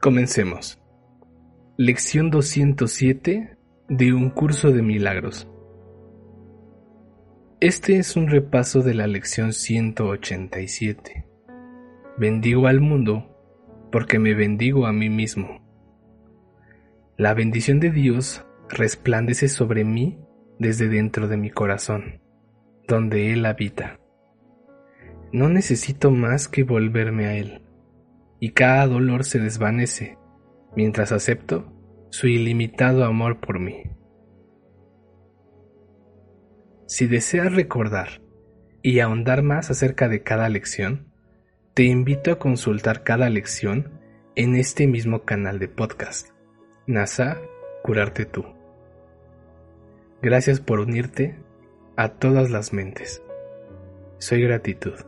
Comencemos. Lección 207 de un curso de milagros. Este es un repaso de la lección 187. Bendigo al mundo porque me bendigo a mí mismo. La bendición de Dios resplandece sobre mí desde dentro de mi corazón, donde Él habita. No necesito más que volverme a Él y cada dolor se desvanece mientras acepto su ilimitado amor por mí. Si deseas recordar y ahondar más acerca de cada lección, te invito a consultar cada lección en este mismo canal de podcast, NASA Curarte Tú. Gracias por unirte a todas las mentes. Soy gratitud.